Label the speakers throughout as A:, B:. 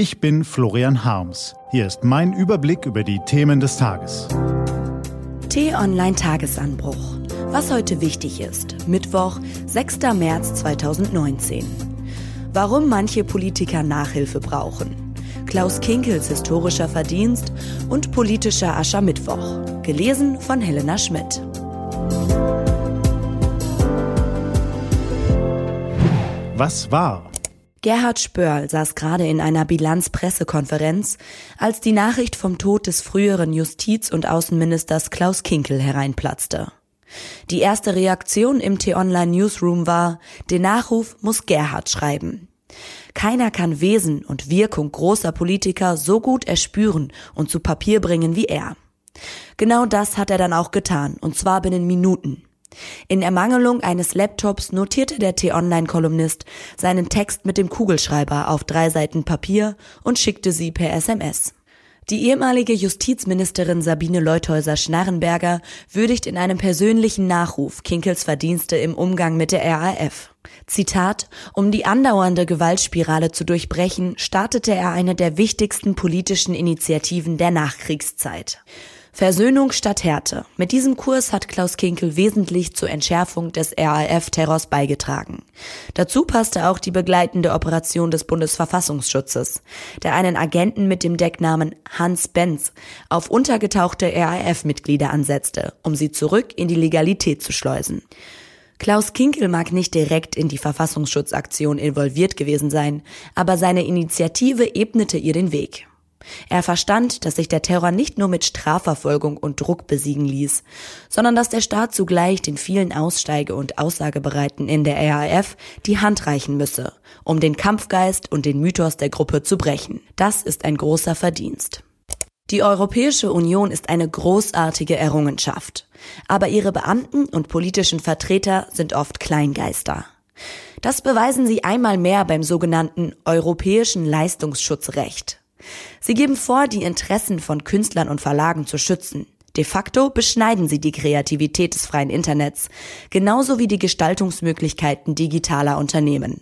A: Ich bin Florian Harms. Hier ist mein Überblick über die Themen des Tages.
B: T-Online Tagesanbruch. Was heute wichtig ist. Mittwoch, 6. März 2019. Warum manche Politiker Nachhilfe brauchen. Klaus Kinkels historischer Verdienst und politischer Aschermittwoch. Gelesen von Helena Schmidt.
A: Was war?
B: Gerhard Spörl saß gerade in einer Bilanzpressekonferenz, als die Nachricht vom Tod des früheren Justiz- und Außenministers Klaus Kinkel hereinplatzte. Die erste Reaktion im T-Online Newsroom war, den Nachruf muss Gerhard schreiben. Keiner kann Wesen und Wirkung großer Politiker so gut erspüren und zu Papier bringen wie er. Genau das hat er dann auch getan, und zwar binnen Minuten. In Ermangelung eines Laptops notierte der T-Online-Kolumnist seinen Text mit dem Kugelschreiber auf drei Seiten Papier und schickte sie per SMS. Die ehemalige Justizministerin Sabine Leuthäuser-Schnarrenberger würdigt in einem persönlichen Nachruf Kinkels Verdienste im Umgang mit der RAF. Zitat, um die andauernde Gewaltspirale zu durchbrechen, startete er eine der wichtigsten politischen Initiativen der Nachkriegszeit. Versöhnung statt Härte. Mit diesem Kurs hat Klaus Kinkel wesentlich zur Entschärfung des RAF-Terrors beigetragen. Dazu passte auch die begleitende Operation des Bundesverfassungsschutzes, der einen Agenten mit dem Decknamen Hans Benz auf untergetauchte RAF-Mitglieder ansetzte, um sie zurück in die Legalität zu schleusen. Klaus Kinkel mag nicht direkt in die Verfassungsschutzaktion involviert gewesen sein, aber seine Initiative ebnete ihr den Weg. Er verstand, dass sich der Terror nicht nur mit Strafverfolgung und Druck besiegen ließ, sondern dass der Staat zugleich den vielen Aussteige- und Aussagebereiten in der RAF die Hand reichen müsse, um den Kampfgeist und den Mythos der Gruppe zu brechen. Das ist ein großer Verdienst. Die Europäische Union ist eine großartige Errungenschaft, aber ihre Beamten und politischen Vertreter sind oft Kleingeister. Das beweisen sie einmal mehr beim sogenannten Europäischen Leistungsschutzrecht. Sie geben vor, die Interessen von Künstlern und Verlagen zu schützen. De facto beschneiden sie die Kreativität des freien Internets, genauso wie die Gestaltungsmöglichkeiten digitaler Unternehmen.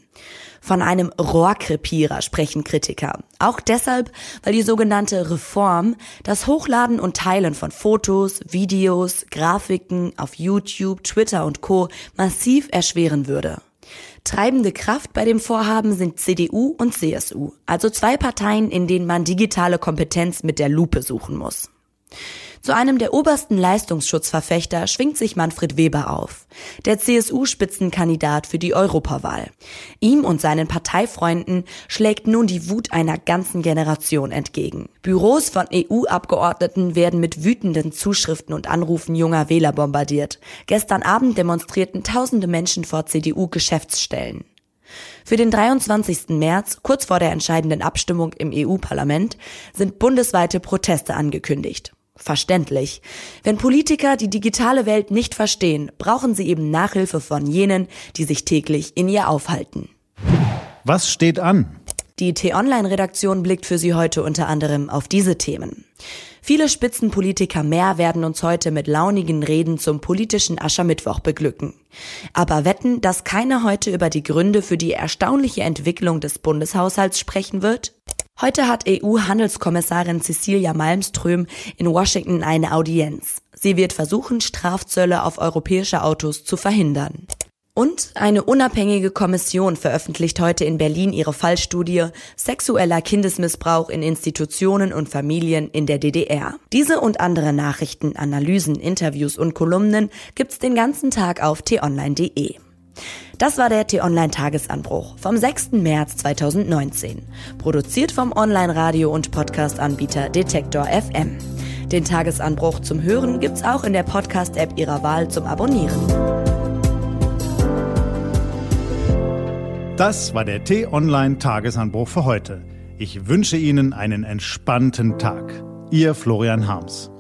B: Von einem Rohrkrepierer sprechen Kritiker. Auch deshalb, weil die sogenannte Reform das Hochladen und Teilen von Fotos, Videos, Grafiken auf YouTube, Twitter und Co. massiv erschweren würde. Treibende Kraft bei dem Vorhaben sind CDU und CSU, also zwei Parteien, in denen man digitale Kompetenz mit der Lupe suchen muss. Zu einem der obersten Leistungsschutzverfechter schwingt sich Manfred Weber auf, der CSU-Spitzenkandidat für die Europawahl. Ihm und seinen Parteifreunden schlägt nun die Wut einer ganzen Generation entgegen. Büros von EU-Abgeordneten werden mit wütenden Zuschriften und Anrufen junger Wähler bombardiert. Gestern Abend demonstrierten tausende Menschen vor CDU-Geschäftsstellen. Für den 23. März, kurz vor der entscheidenden Abstimmung im EU-Parlament, sind bundesweite Proteste angekündigt. Verständlich. Wenn Politiker die digitale Welt nicht verstehen, brauchen sie eben Nachhilfe von jenen, die sich täglich in ihr aufhalten.
A: Was steht an?
B: Die T-Online-Redaktion blickt für Sie heute unter anderem auf diese Themen. Viele Spitzenpolitiker mehr werden uns heute mit launigen Reden zum politischen Aschermittwoch beglücken. Aber wetten, dass keiner heute über die Gründe für die erstaunliche Entwicklung des Bundeshaushalts sprechen wird? Heute hat EU-Handelskommissarin Cecilia Malmström in Washington eine Audienz. Sie wird versuchen, Strafzölle auf europäische Autos zu verhindern. Und eine unabhängige Kommission veröffentlicht heute in Berlin ihre Fallstudie Sexueller Kindesmissbrauch in Institutionen und Familien in der DDR. Diese und andere Nachrichten, Analysen, Interviews und Kolumnen gibt's den ganzen Tag auf t-online.de. Das war der T-Online-Tagesanbruch vom 6. März 2019. Produziert vom Online-Radio- und Podcast-Anbieter Detektor FM. Den Tagesanbruch zum Hören gibt's auch in der Podcast-App Ihrer Wahl zum Abonnieren.
A: Das war der T-Online-Tagesanbruch für heute. Ich wünsche Ihnen einen entspannten Tag. Ihr Florian Harms.